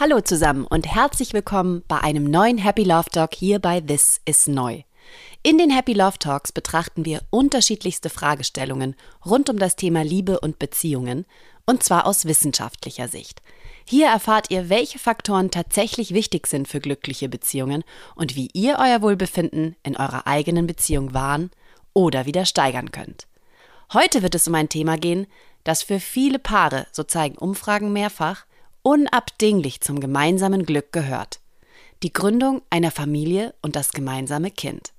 Hallo zusammen und herzlich willkommen bei einem neuen Happy Love Talk hier bei This is Neu. In den Happy Love Talks betrachten wir unterschiedlichste Fragestellungen rund um das Thema Liebe und Beziehungen, und zwar aus wissenschaftlicher Sicht. Hier erfahrt ihr, welche Faktoren tatsächlich wichtig sind für glückliche Beziehungen und wie ihr euer Wohlbefinden in eurer eigenen Beziehung wahren oder wieder steigern könnt. Heute wird es um ein Thema gehen, das für viele Paare, so zeigen Umfragen mehrfach, unabdinglich zum gemeinsamen Glück gehört. Die Gründung einer Familie und das gemeinsame Kind.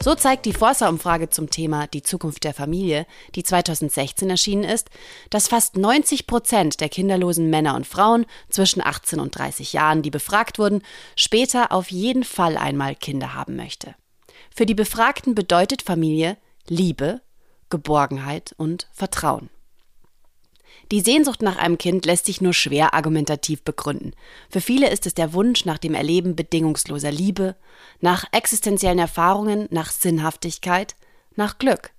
So zeigt die Forsa-Umfrage zum Thema Die Zukunft der Familie, die 2016 erschienen ist, dass fast 90 Prozent der kinderlosen Männer und Frauen zwischen 18 und 30 Jahren, die befragt wurden, später auf jeden Fall einmal Kinder haben möchte. Für die Befragten bedeutet Familie Liebe, Geborgenheit und Vertrauen. Die Sehnsucht nach einem Kind lässt sich nur schwer argumentativ begründen. Für viele ist es der Wunsch nach dem Erleben bedingungsloser Liebe, nach existenziellen Erfahrungen, nach Sinnhaftigkeit, nach Glück.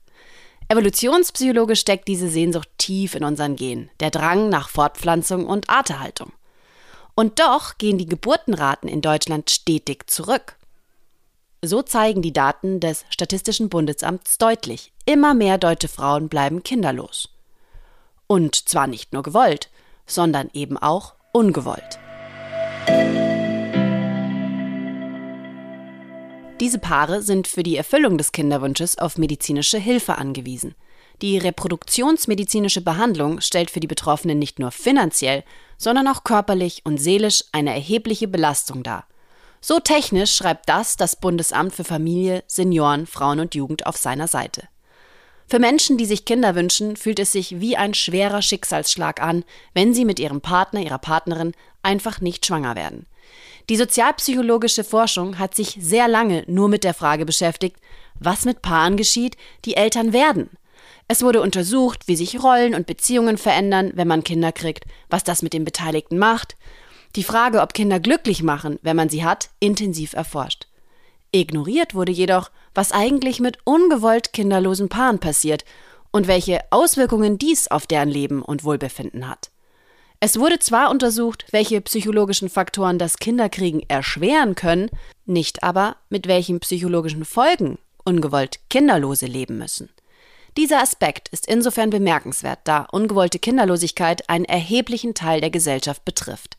Evolutionspsychologisch steckt diese Sehnsucht tief in unseren Genen, der Drang nach Fortpflanzung und Arterhaltung. Und doch gehen die Geburtenraten in Deutschland stetig zurück. So zeigen die Daten des Statistischen Bundesamts deutlich, immer mehr deutsche Frauen bleiben kinderlos. Und zwar nicht nur gewollt, sondern eben auch ungewollt. Diese Paare sind für die Erfüllung des Kinderwunsches auf medizinische Hilfe angewiesen. Die reproduktionsmedizinische Behandlung stellt für die Betroffenen nicht nur finanziell, sondern auch körperlich und seelisch eine erhebliche Belastung dar. So technisch schreibt das das Bundesamt für Familie, Senioren, Frauen und Jugend auf seiner Seite. Für Menschen, die sich Kinder wünschen, fühlt es sich wie ein schwerer Schicksalsschlag an, wenn sie mit ihrem Partner, ihrer Partnerin einfach nicht schwanger werden. Die sozialpsychologische Forschung hat sich sehr lange nur mit der Frage beschäftigt, was mit Paaren geschieht, die Eltern werden. Es wurde untersucht, wie sich Rollen und Beziehungen verändern, wenn man Kinder kriegt, was das mit den Beteiligten macht. Die Frage, ob Kinder glücklich machen, wenn man sie hat, intensiv erforscht. Ignoriert wurde jedoch, was eigentlich mit ungewollt kinderlosen Paaren passiert und welche Auswirkungen dies auf deren Leben und Wohlbefinden hat. Es wurde zwar untersucht, welche psychologischen Faktoren das Kinderkriegen erschweren können, nicht aber, mit welchen psychologischen Folgen ungewollt Kinderlose leben müssen. Dieser Aspekt ist insofern bemerkenswert, da ungewollte Kinderlosigkeit einen erheblichen Teil der Gesellschaft betrifft.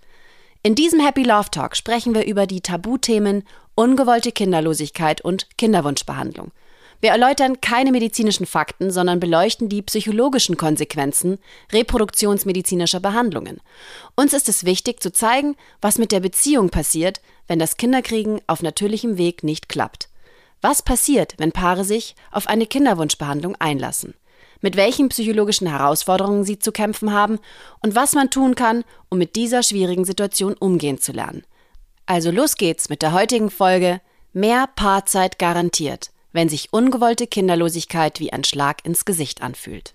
In diesem Happy Love Talk sprechen wir über die Tabuthemen ungewollte Kinderlosigkeit und Kinderwunschbehandlung. Wir erläutern keine medizinischen Fakten, sondern beleuchten die psychologischen Konsequenzen reproduktionsmedizinischer Behandlungen. Uns ist es wichtig zu zeigen, was mit der Beziehung passiert, wenn das Kinderkriegen auf natürlichem Weg nicht klappt. Was passiert, wenn Paare sich auf eine Kinderwunschbehandlung einlassen? mit welchen psychologischen Herausforderungen sie zu kämpfen haben und was man tun kann, um mit dieser schwierigen Situation umgehen zu lernen. Also los geht's mit der heutigen Folge Mehr Paarzeit garantiert, wenn sich ungewollte Kinderlosigkeit wie ein Schlag ins Gesicht anfühlt.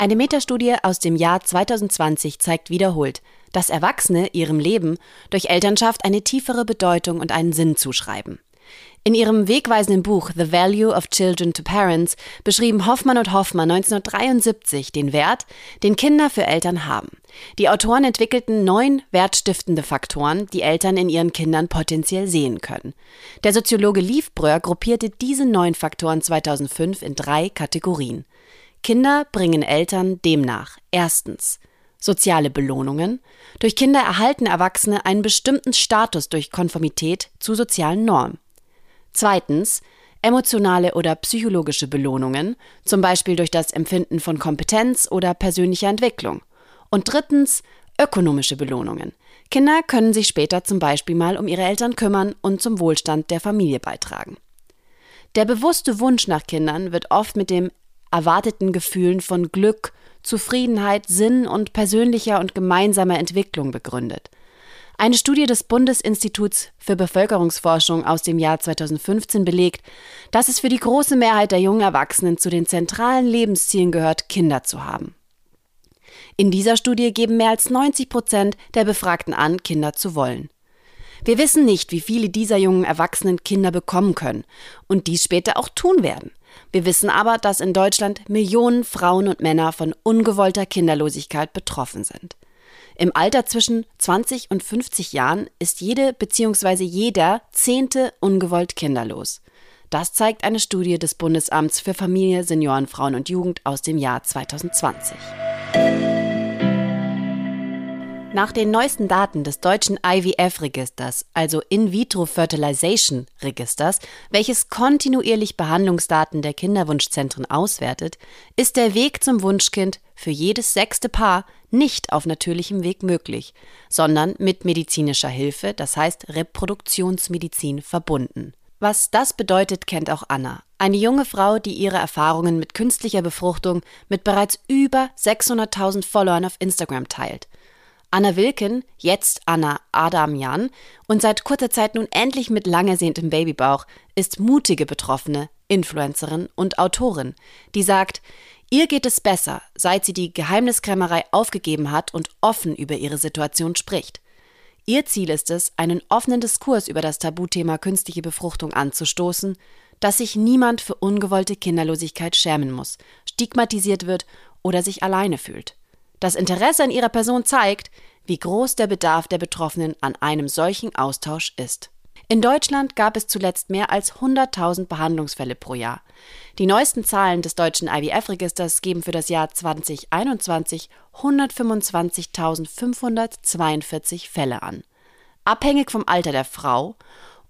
Eine Metastudie aus dem Jahr 2020 zeigt wiederholt, dass Erwachsene ihrem Leben durch Elternschaft eine tiefere Bedeutung und einen Sinn zuschreiben. In ihrem wegweisenden Buch The Value of Children to Parents beschrieben Hoffmann und Hoffmann 1973 den Wert, den Kinder für Eltern haben. Die Autoren entwickelten neun wertstiftende Faktoren, die Eltern in ihren Kindern potenziell sehen können. Der Soziologe Liefbröhr gruppierte diese neun Faktoren 2005 in drei Kategorien. Kinder bringen Eltern demnach erstens soziale Belohnungen. Durch Kinder erhalten Erwachsene einen bestimmten Status durch Konformität zu sozialen Normen. Zweitens emotionale oder psychologische Belohnungen, zum Beispiel durch das Empfinden von Kompetenz oder persönlicher Entwicklung. Und drittens ökonomische Belohnungen. Kinder können sich später zum Beispiel mal um ihre Eltern kümmern und zum Wohlstand der Familie beitragen. Der bewusste Wunsch nach Kindern wird oft mit dem erwarteten Gefühlen von Glück, Zufriedenheit, Sinn und persönlicher und gemeinsamer Entwicklung begründet. Eine Studie des Bundesinstituts für Bevölkerungsforschung aus dem Jahr 2015 belegt, dass es für die große Mehrheit der jungen Erwachsenen zu den zentralen Lebenszielen gehört, Kinder zu haben. In dieser Studie geben mehr als 90 Prozent der Befragten an, Kinder zu wollen. Wir wissen nicht, wie viele dieser jungen Erwachsenen Kinder bekommen können und dies später auch tun werden. Wir wissen aber, dass in Deutschland Millionen Frauen und Männer von ungewollter Kinderlosigkeit betroffen sind. Im Alter zwischen 20 und 50 Jahren ist jede bzw. jeder zehnte ungewollt kinderlos. Das zeigt eine Studie des Bundesamts für Familie, Senioren, Frauen und Jugend aus dem Jahr 2020. Nach den neuesten Daten des deutschen IVF-Registers, also In-vitro-Fertilization-Registers, welches kontinuierlich Behandlungsdaten der Kinderwunschzentren auswertet, ist der Weg zum Wunschkind für jedes sechste Paar nicht auf natürlichem Weg möglich, sondern mit medizinischer Hilfe, das heißt Reproduktionsmedizin, verbunden. Was das bedeutet, kennt auch Anna, eine junge Frau, die ihre Erfahrungen mit künstlicher Befruchtung mit bereits über 600.000 Followern auf Instagram teilt. Anna Wilken, jetzt Anna Adamjan und seit kurzer Zeit nun endlich mit lang ersehntem Babybauch, ist mutige Betroffene, Influencerin und Autorin, die sagt, ihr geht es besser, seit sie die Geheimniskrämerei aufgegeben hat und offen über ihre Situation spricht. Ihr Ziel ist es, einen offenen Diskurs über das Tabuthema künstliche Befruchtung anzustoßen, dass sich niemand für ungewollte Kinderlosigkeit schämen muss, stigmatisiert wird oder sich alleine fühlt. Das Interesse an ihrer Person zeigt, wie groß der Bedarf der Betroffenen an einem solchen Austausch ist. In Deutschland gab es zuletzt mehr als 100.000 Behandlungsfälle pro Jahr. Die neuesten Zahlen des deutschen IWF-Registers geben für das Jahr 2021 125.542 Fälle an. Abhängig vom Alter der Frau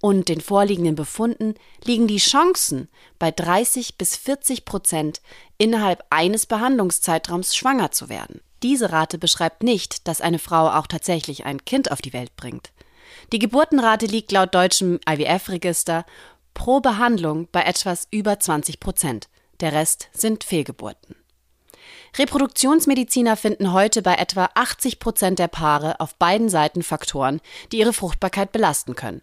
und den vorliegenden Befunden liegen die Chancen bei 30 bis 40 Prozent innerhalb eines Behandlungszeitraums schwanger zu werden. Diese Rate beschreibt nicht, dass eine Frau auch tatsächlich ein Kind auf die Welt bringt. Die Geburtenrate liegt laut deutschem IWF-Register pro Behandlung bei etwas über 20 Prozent. Der Rest sind Fehlgeburten. Reproduktionsmediziner finden heute bei etwa 80 Prozent der Paare auf beiden Seiten Faktoren, die ihre Fruchtbarkeit belasten können.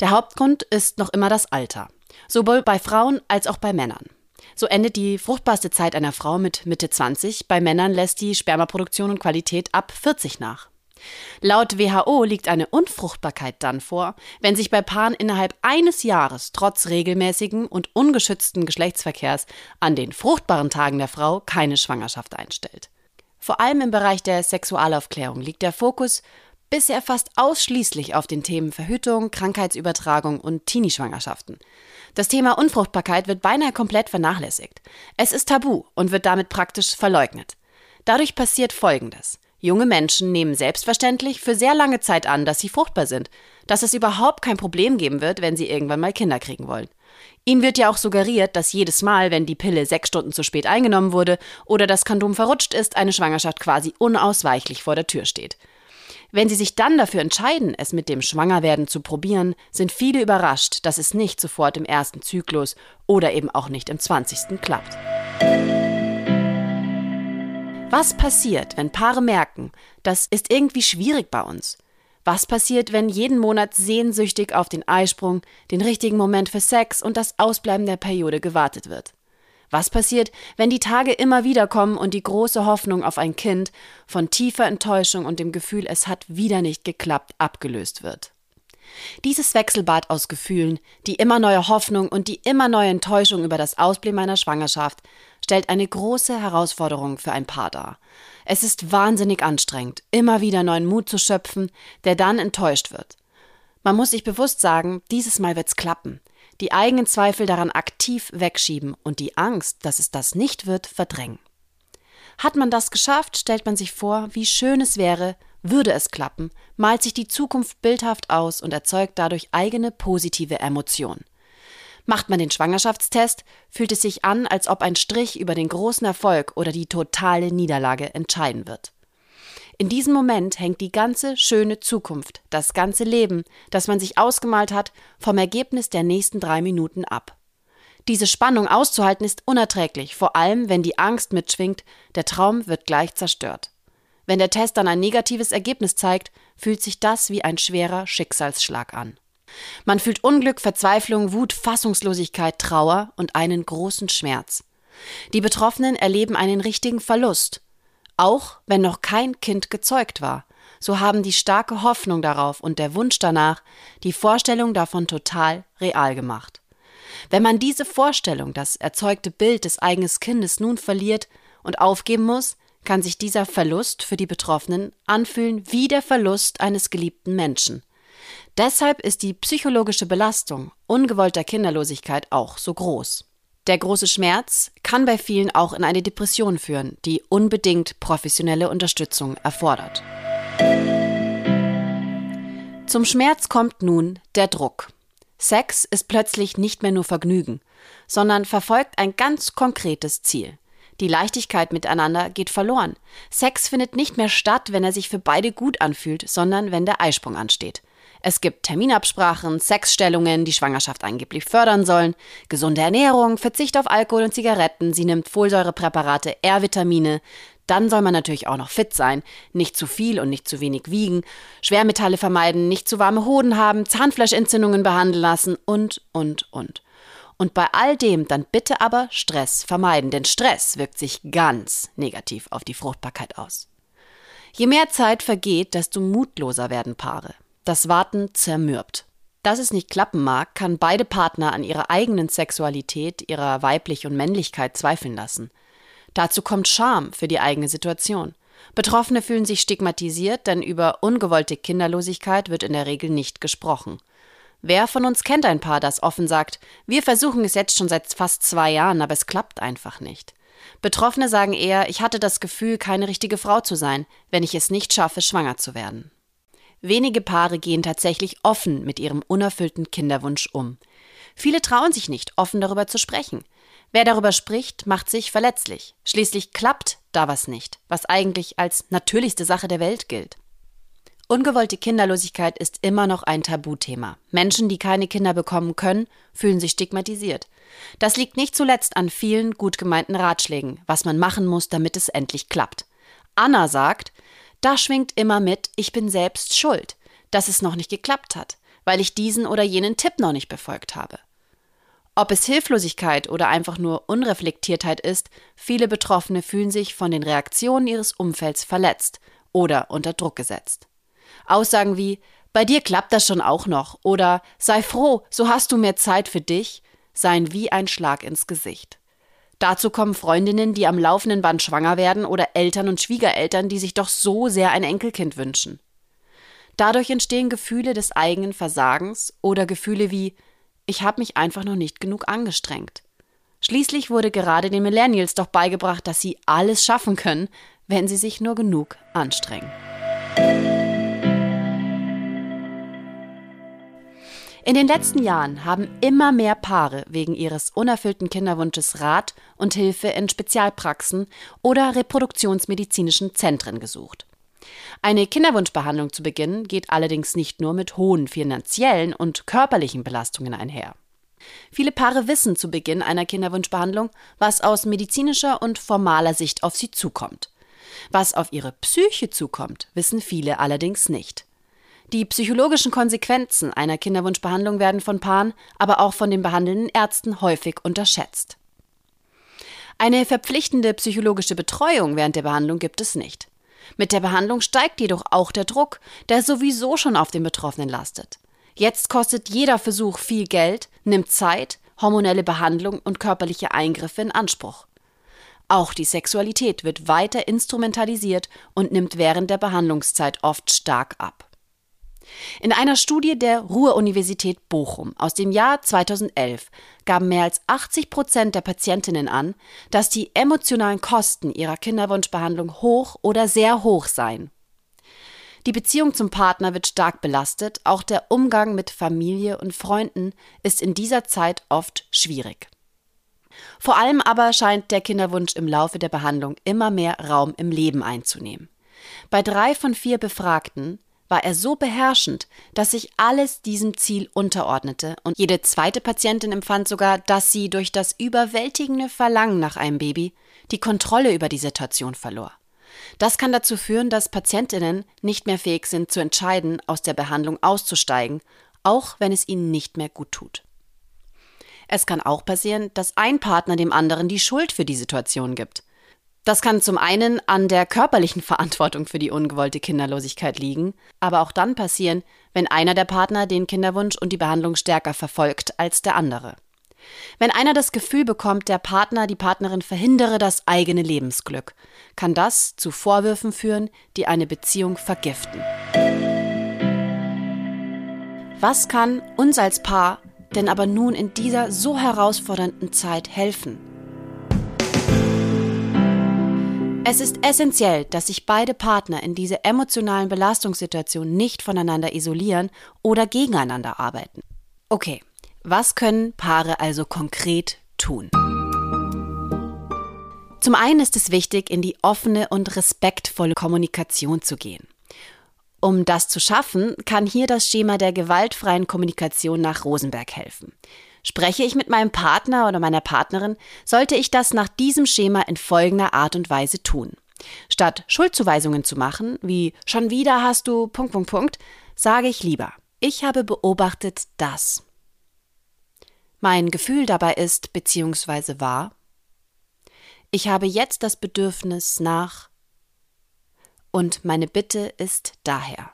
Der Hauptgrund ist noch immer das Alter, sowohl bei Frauen als auch bei Männern. So endet die fruchtbarste Zeit einer Frau mit Mitte 20, bei Männern lässt die Spermaproduktion und Qualität ab 40 nach. Laut WHO liegt eine Unfruchtbarkeit dann vor, wenn sich bei Paaren innerhalb eines Jahres trotz regelmäßigen und ungeschützten Geschlechtsverkehrs an den fruchtbaren Tagen der Frau keine Schwangerschaft einstellt. Vor allem im Bereich der Sexualaufklärung liegt der Fokus bisher fast ausschließlich auf den Themen Verhütung, Krankheitsübertragung und Teenie-Schwangerschaften. Das Thema Unfruchtbarkeit wird beinahe komplett vernachlässigt. Es ist tabu und wird damit praktisch verleugnet. Dadurch passiert Folgendes. Junge Menschen nehmen selbstverständlich für sehr lange Zeit an, dass sie fruchtbar sind, dass es überhaupt kein Problem geben wird, wenn sie irgendwann mal Kinder kriegen wollen. Ihnen wird ja auch suggeriert, dass jedes Mal, wenn die Pille sechs Stunden zu spät eingenommen wurde oder das Kondom verrutscht ist, eine Schwangerschaft quasi unausweichlich vor der Tür steht. Wenn sie sich dann dafür entscheiden, es mit dem Schwangerwerden zu probieren, sind viele überrascht, dass es nicht sofort im ersten Zyklus oder eben auch nicht im zwanzigsten klappt. Was passiert, wenn Paare merken, das ist irgendwie schwierig bei uns? Was passiert, wenn jeden Monat sehnsüchtig auf den Eisprung, den richtigen Moment für Sex und das Ausbleiben der Periode gewartet wird? Was passiert, wenn die Tage immer wieder kommen und die große Hoffnung auf ein Kind von tiefer Enttäuschung und dem Gefühl, es hat wieder nicht geklappt, abgelöst wird? Dieses Wechselbad aus Gefühlen, die immer neue Hoffnung und die immer neue Enttäuschung über das Ausbleiben einer Schwangerschaft, stellt eine große Herausforderung für ein Paar dar. Es ist wahnsinnig anstrengend, immer wieder neuen Mut zu schöpfen, der dann enttäuscht wird. Man muss sich bewusst sagen, dieses Mal wird's klappen. Die eigenen Zweifel daran aktiv wegschieben und die Angst, dass es das nicht wird, verdrängen. Hat man das geschafft, stellt man sich vor, wie schön es wäre, würde es klappen, malt sich die Zukunft bildhaft aus und erzeugt dadurch eigene positive Emotionen. Macht man den Schwangerschaftstest, fühlt es sich an, als ob ein Strich über den großen Erfolg oder die totale Niederlage entscheiden wird. In diesem Moment hängt die ganze schöne Zukunft, das ganze Leben, das man sich ausgemalt hat, vom Ergebnis der nächsten drei Minuten ab. Diese Spannung auszuhalten ist unerträglich, vor allem wenn die Angst mitschwingt, der Traum wird gleich zerstört. Wenn der Test dann ein negatives Ergebnis zeigt, fühlt sich das wie ein schwerer Schicksalsschlag an. Man fühlt Unglück, Verzweiflung, Wut, Fassungslosigkeit, Trauer und einen großen Schmerz. Die Betroffenen erleben einen richtigen Verlust. Auch wenn noch kein Kind gezeugt war, so haben die starke Hoffnung darauf und der Wunsch danach die Vorstellung davon total real gemacht. Wenn man diese Vorstellung, das erzeugte Bild des eigenen Kindes nun verliert und aufgeben muss, kann sich dieser Verlust für die Betroffenen anfühlen wie der Verlust eines geliebten Menschen. Deshalb ist die psychologische Belastung ungewollter Kinderlosigkeit auch so groß. Der große Schmerz kann bei vielen auch in eine Depression führen, die unbedingt professionelle Unterstützung erfordert. Zum Schmerz kommt nun der Druck. Sex ist plötzlich nicht mehr nur Vergnügen, sondern verfolgt ein ganz konkretes Ziel. Die Leichtigkeit miteinander geht verloren. Sex findet nicht mehr statt, wenn er sich für beide gut anfühlt, sondern wenn der Eisprung ansteht. Es gibt Terminabsprachen, Sexstellungen, die Schwangerschaft angeblich fördern sollen, gesunde Ernährung, Verzicht auf Alkohol und Zigaretten, sie nimmt Folsäurepräparate, R-Vitamine, dann soll man natürlich auch noch fit sein, nicht zu viel und nicht zu wenig wiegen, Schwermetalle vermeiden, nicht zu warme Hoden haben, Zahnfleischentzündungen behandeln lassen und, und, und. Und bei all dem dann bitte aber Stress vermeiden, denn Stress wirkt sich ganz negativ auf die Fruchtbarkeit aus. Je mehr Zeit vergeht, desto mutloser werden Paare. Das Warten zermürbt. Dass es nicht klappen mag, kann beide Partner an ihrer eigenen Sexualität, ihrer Weiblich und Männlichkeit zweifeln lassen. Dazu kommt Scham für die eigene Situation. Betroffene fühlen sich stigmatisiert, denn über ungewollte Kinderlosigkeit wird in der Regel nicht gesprochen. Wer von uns kennt ein Paar, das offen sagt, wir versuchen es jetzt schon seit fast zwei Jahren, aber es klappt einfach nicht. Betroffene sagen eher, ich hatte das Gefühl, keine richtige Frau zu sein, wenn ich es nicht schaffe, schwanger zu werden. Wenige Paare gehen tatsächlich offen mit ihrem unerfüllten Kinderwunsch um. Viele trauen sich nicht, offen darüber zu sprechen. Wer darüber spricht, macht sich verletzlich. Schließlich klappt da was nicht, was eigentlich als natürlichste Sache der Welt gilt. Ungewollte Kinderlosigkeit ist immer noch ein Tabuthema. Menschen, die keine Kinder bekommen können, fühlen sich stigmatisiert. Das liegt nicht zuletzt an vielen gut gemeinten Ratschlägen, was man machen muss, damit es endlich klappt. Anna sagt, da schwingt immer mit, ich bin selbst schuld, dass es noch nicht geklappt hat, weil ich diesen oder jenen Tipp noch nicht befolgt habe. Ob es Hilflosigkeit oder einfach nur Unreflektiertheit ist, viele Betroffene fühlen sich von den Reaktionen ihres Umfelds verletzt oder unter Druck gesetzt. Aussagen wie bei dir klappt das schon auch noch oder sei froh, so hast du mehr Zeit für dich, seien wie ein Schlag ins Gesicht. Dazu kommen Freundinnen, die am laufenden Band schwanger werden oder Eltern und Schwiegereltern, die sich doch so sehr ein Enkelkind wünschen. Dadurch entstehen Gefühle des eigenen Versagens oder Gefühle wie ich habe mich einfach noch nicht genug angestrengt. Schließlich wurde gerade den Millennials doch beigebracht, dass sie alles schaffen können, wenn sie sich nur genug anstrengen. In den letzten Jahren haben immer mehr Paare wegen ihres unerfüllten Kinderwunsches Rat und Hilfe in Spezialpraxen oder reproduktionsmedizinischen Zentren gesucht. Eine Kinderwunschbehandlung zu beginnen geht allerdings nicht nur mit hohen finanziellen und körperlichen Belastungen einher. Viele Paare wissen zu Beginn einer Kinderwunschbehandlung, was aus medizinischer und formaler Sicht auf sie zukommt. Was auf ihre Psyche zukommt, wissen viele allerdings nicht. Die psychologischen Konsequenzen einer Kinderwunschbehandlung werden von Paaren, aber auch von den behandelnden Ärzten häufig unterschätzt. Eine verpflichtende psychologische Betreuung während der Behandlung gibt es nicht. Mit der Behandlung steigt jedoch auch der Druck, der sowieso schon auf den Betroffenen lastet. Jetzt kostet jeder Versuch viel Geld, nimmt Zeit, hormonelle Behandlung und körperliche Eingriffe in Anspruch. Auch die Sexualität wird weiter instrumentalisiert und nimmt während der Behandlungszeit oft stark ab. In einer Studie der Ruhr-Universität Bochum aus dem Jahr 2011 gaben mehr als 80 Prozent der Patientinnen an, dass die emotionalen Kosten ihrer Kinderwunschbehandlung hoch oder sehr hoch seien. Die Beziehung zum Partner wird stark belastet, auch der Umgang mit Familie und Freunden ist in dieser Zeit oft schwierig. Vor allem aber scheint der Kinderwunsch im Laufe der Behandlung immer mehr Raum im Leben einzunehmen. Bei drei von vier Befragten war er so beherrschend, dass sich alles diesem Ziel unterordnete, und jede zweite Patientin empfand sogar, dass sie durch das überwältigende Verlangen nach einem Baby die Kontrolle über die Situation verlor. Das kann dazu führen, dass Patientinnen nicht mehr fähig sind zu entscheiden, aus der Behandlung auszusteigen, auch wenn es ihnen nicht mehr gut tut. Es kann auch passieren, dass ein Partner dem anderen die Schuld für die Situation gibt. Das kann zum einen an der körperlichen Verantwortung für die ungewollte Kinderlosigkeit liegen, aber auch dann passieren, wenn einer der Partner den Kinderwunsch und die Behandlung stärker verfolgt als der andere. Wenn einer das Gefühl bekommt, der Partner, die Partnerin verhindere das eigene Lebensglück, kann das zu Vorwürfen führen, die eine Beziehung vergiften. Was kann uns als Paar denn aber nun in dieser so herausfordernden Zeit helfen? Es ist essentiell, dass sich beide Partner in dieser emotionalen Belastungssituation nicht voneinander isolieren oder gegeneinander arbeiten. Okay, was können Paare also konkret tun? Zum einen ist es wichtig, in die offene und respektvolle Kommunikation zu gehen. Um das zu schaffen, kann hier das Schema der gewaltfreien Kommunikation nach Rosenberg helfen. Spreche ich mit meinem Partner oder meiner Partnerin, sollte ich das nach diesem Schema in folgender Art und Weise tun. Statt Schuldzuweisungen zu machen, wie schon wieder hast du Punkt, Punkt, Punkt, sage ich lieber, ich habe beobachtet das. Mein Gefühl dabei ist bzw. war, ich habe jetzt das Bedürfnis nach und meine Bitte ist daher.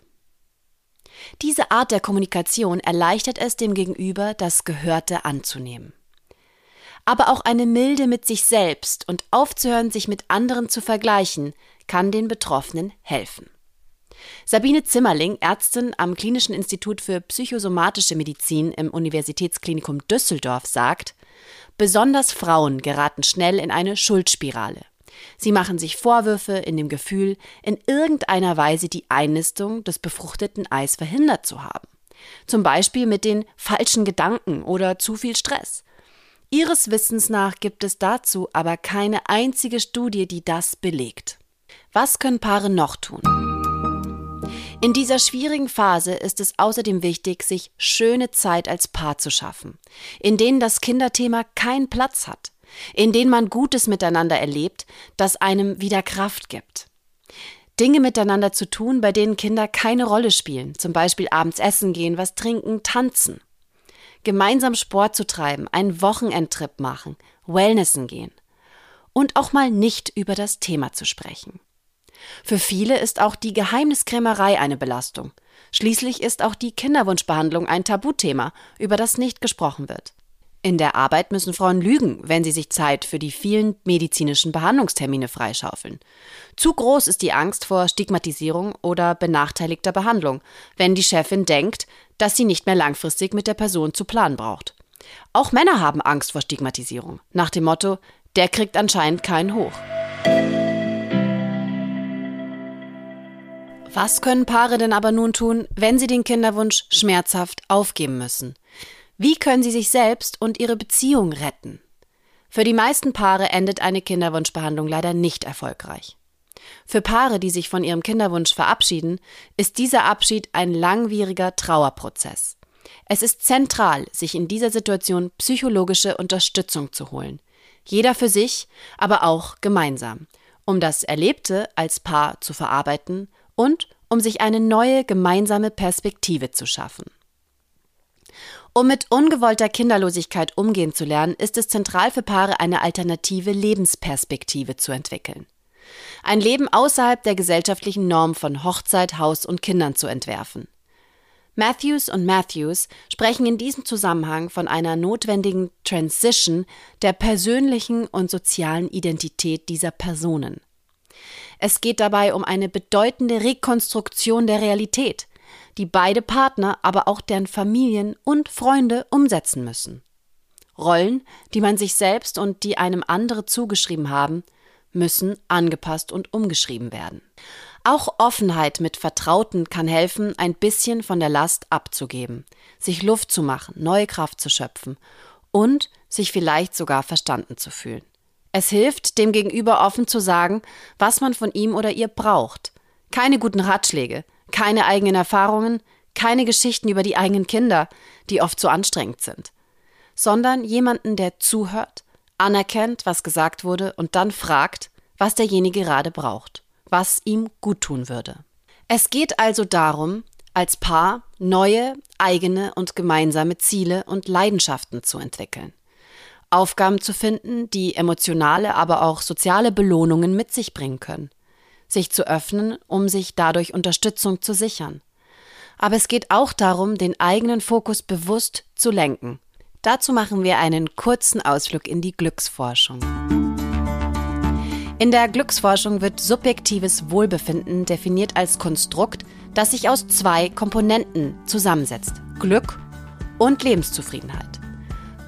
Diese Art der Kommunikation erleichtert es dem Gegenüber, das Gehörte anzunehmen. Aber auch eine Milde mit sich selbst und aufzuhören, sich mit anderen zu vergleichen, kann den Betroffenen helfen. Sabine Zimmerling, Ärztin am Klinischen Institut für psychosomatische Medizin im Universitätsklinikum Düsseldorf, sagt, besonders Frauen geraten schnell in eine Schuldspirale. Sie machen sich Vorwürfe in dem Gefühl, in irgendeiner Weise die Einnistung des befruchteten Eis verhindert zu haben. Zum Beispiel mit den falschen Gedanken oder zu viel Stress. Ihres Wissens nach gibt es dazu aber keine einzige Studie, die das belegt. Was können Paare noch tun? In dieser schwierigen Phase ist es außerdem wichtig, sich schöne Zeit als Paar zu schaffen, in denen das Kinderthema keinen Platz hat, in denen man Gutes miteinander erlebt, das einem wieder Kraft gibt. Dinge miteinander zu tun, bei denen Kinder keine Rolle spielen, zum Beispiel abends essen gehen, was trinken, tanzen. Gemeinsam Sport zu treiben, einen Wochenendtrip machen, Wellnessen gehen. Und auch mal nicht über das Thema zu sprechen. Für viele ist auch die Geheimniskrämerei eine Belastung. Schließlich ist auch die Kinderwunschbehandlung ein Tabuthema, über das nicht gesprochen wird. In der Arbeit müssen Frauen lügen, wenn sie sich Zeit für die vielen medizinischen Behandlungstermine freischaufeln. Zu groß ist die Angst vor Stigmatisierung oder benachteiligter Behandlung, wenn die Chefin denkt, dass sie nicht mehr langfristig mit der Person zu planen braucht. Auch Männer haben Angst vor Stigmatisierung, nach dem Motto, der kriegt anscheinend keinen hoch. Was können Paare denn aber nun tun, wenn sie den Kinderwunsch schmerzhaft aufgeben müssen? Wie können sie sich selbst und ihre Beziehung retten? Für die meisten Paare endet eine Kinderwunschbehandlung leider nicht erfolgreich. Für Paare, die sich von ihrem Kinderwunsch verabschieden, ist dieser Abschied ein langwieriger Trauerprozess. Es ist zentral, sich in dieser Situation psychologische Unterstützung zu holen. Jeder für sich, aber auch gemeinsam, um das Erlebte als Paar zu verarbeiten und um sich eine neue gemeinsame Perspektive zu schaffen. Um mit ungewollter Kinderlosigkeit umgehen zu lernen, ist es zentral für Paare, eine alternative Lebensperspektive zu entwickeln. Ein Leben außerhalb der gesellschaftlichen Norm von Hochzeit, Haus und Kindern zu entwerfen. Matthews und Matthews sprechen in diesem Zusammenhang von einer notwendigen Transition der persönlichen und sozialen Identität dieser Personen. Es geht dabei um eine bedeutende Rekonstruktion der Realität, die beide Partner, aber auch deren Familien und Freunde umsetzen müssen. Rollen, die man sich selbst und die einem andere zugeschrieben haben, müssen angepasst und umgeschrieben werden. Auch Offenheit mit Vertrauten kann helfen, ein bisschen von der Last abzugeben, sich Luft zu machen, neue Kraft zu schöpfen und sich vielleicht sogar verstanden zu fühlen. Es hilft, dem Gegenüber offen zu sagen, was man von ihm oder ihr braucht. Keine guten Ratschläge, keine eigenen Erfahrungen, keine Geschichten über die eigenen Kinder, die oft so anstrengend sind, sondern jemanden, der zuhört, anerkennt, was gesagt wurde und dann fragt, was derjenige gerade braucht, was ihm guttun würde. Es geht also darum, als Paar neue, eigene und gemeinsame Ziele und Leidenschaften zu entwickeln. Aufgaben zu finden, die emotionale, aber auch soziale Belohnungen mit sich bringen können. Sich zu öffnen, um sich dadurch Unterstützung zu sichern. Aber es geht auch darum, den eigenen Fokus bewusst zu lenken. Dazu machen wir einen kurzen Ausflug in die Glücksforschung. In der Glücksforschung wird subjektives Wohlbefinden definiert als Konstrukt, das sich aus zwei Komponenten zusammensetzt. Glück und Lebenszufriedenheit.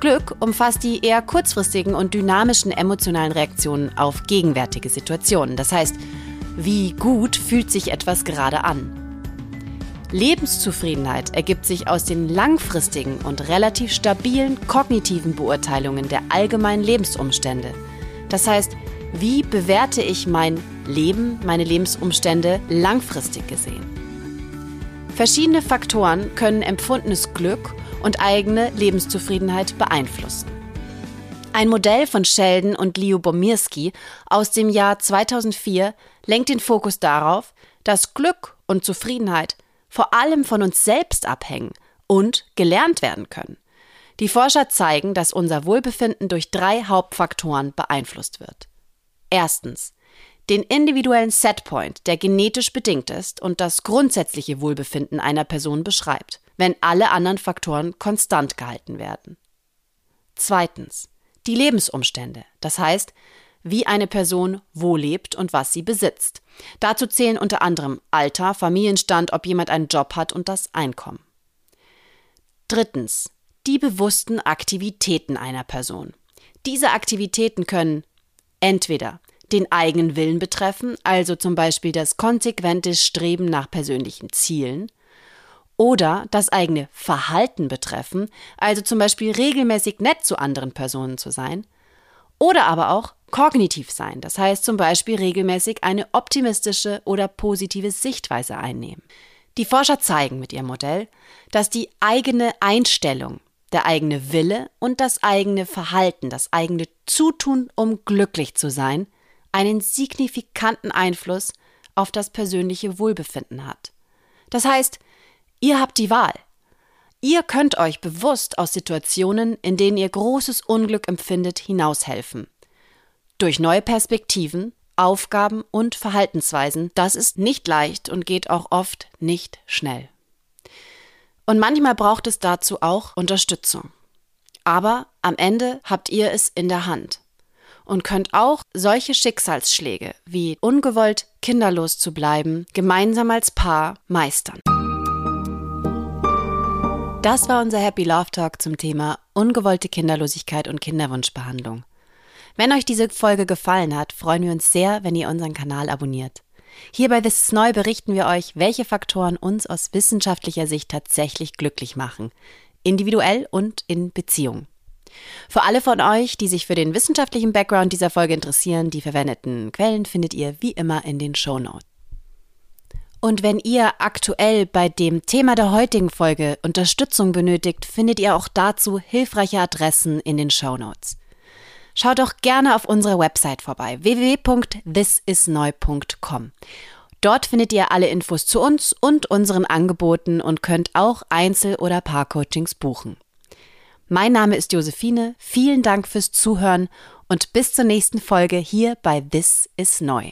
Glück umfasst die eher kurzfristigen und dynamischen emotionalen Reaktionen auf gegenwärtige Situationen. Das heißt, wie gut fühlt sich etwas gerade an? Lebenszufriedenheit ergibt sich aus den langfristigen und relativ stabilen kognitiven Beurteilungen der allgemeinen Lebensumstände. Das heißt, wie bewerte ich mein Leben, meine Lebensumstände langfristig gesehen? Verschiedene Faktoren können empfundenes Glück und eigene Lebenszufriedenheit beeinflussen. Ein Modell von Sheldon und Leo Bomirski aus dem Jahr 2004 lenkt den Fokus darauf, dass Glück und Zufriedenheit vor allem von uns selbst abhängen und gelernt werden können. Die Forscher zeigen, dass unser Wohlbefinden durch drei Hauptfaktoren beeinflusst wird. Erstens den individuellen Setpoint, der genetisch bedingt ist und das grundsätzliche Wohlbefinden einer Person beschreibt, wenn alle anderen Faktoren konstant gehalten werden. Zweitens die Lebensumstände, das heißt, wie eine Person wo lebt und was sie besitzt. Dazu zählen unter anderem Alter, Familienstand, ob jemand einen Job hat und das Einkommen. Drittens. Die bewussten Aktivitäten einer Person. Diese Aktivitäten können entweder den eigenen Willen betreffen, also zum Beispiel das konsequente Streben nach persönlichen Zielen, oder das eigene Verhalten betreffen, also zum Beispiel regelmäßig nett zu anderen Personen zu sein, oder aber auch kognitiv sein, das heißt zum Beispiel regelmäßig eine optimistische oder positive Sichtweise einnehmen. Die Forscher zeigen mit ihrem Modell, dass die eigene Einstellung, der eigene Wille und das eigene Verhalten, das eigene Zutun, um glücklich zu sein, einen signifikanten Einfluss auf das persönliche Wohlbefinden hat. Das heißt, Ihr habt die Wahl. Ihr könnt euch bewusst aus Situationen, in denen ihr großes Unglück empfindet, hinaushelfen. Durch neue Perspektiven, Aufgaben und Verhaltensweisen, das ist nicht leicht und geht auch oft nicht schnell. Und manchmal braucht es dazu auch Unterstützung. Aber am Ende habt ihr es in der Hand und könnt auch solche Schicksalsschläge wie ungewollt kinderlos zu bleiben gemeinsam als Paar meistern. Das war unser Happy Love Talk zum Thema ungewollte Kinderlosigkeit und Kinderwunschbehandlung. Wenn euch diese Folge gefallen hat, freuen wir uns sehr, wenn ihr unseren Kanal abonniert. Hier bei This is Neu berichten wir euch, welche Faktoren uns aus wissenschaftlicher Sicht tatsächlich glücklich machen, individuell und in Beziehungen. Für alle von euch, die sich für den wissenschaftlichen Background dieser Folge interessieren, die verwendeten Quellen findet ihr wie immer in den Show Notes. Und wenn ihr aktuell bei dem Thema der heutigen Folge Unterstützung benötigt, findet ihr auch dazu hilfreiche Adressen in den Show Notes. Schaut doch gerne auf unserer Website vorbei www.thisisneu.com. Dort findet ihr alle Infos zu uns und unseren Angeboten und könnt auch Einzel- oder Paarcoachings buchen. Mein Name ist Josephine, vielen Dank fürs Zuhören und bis zur nächsten Folge hier bei This is Neu.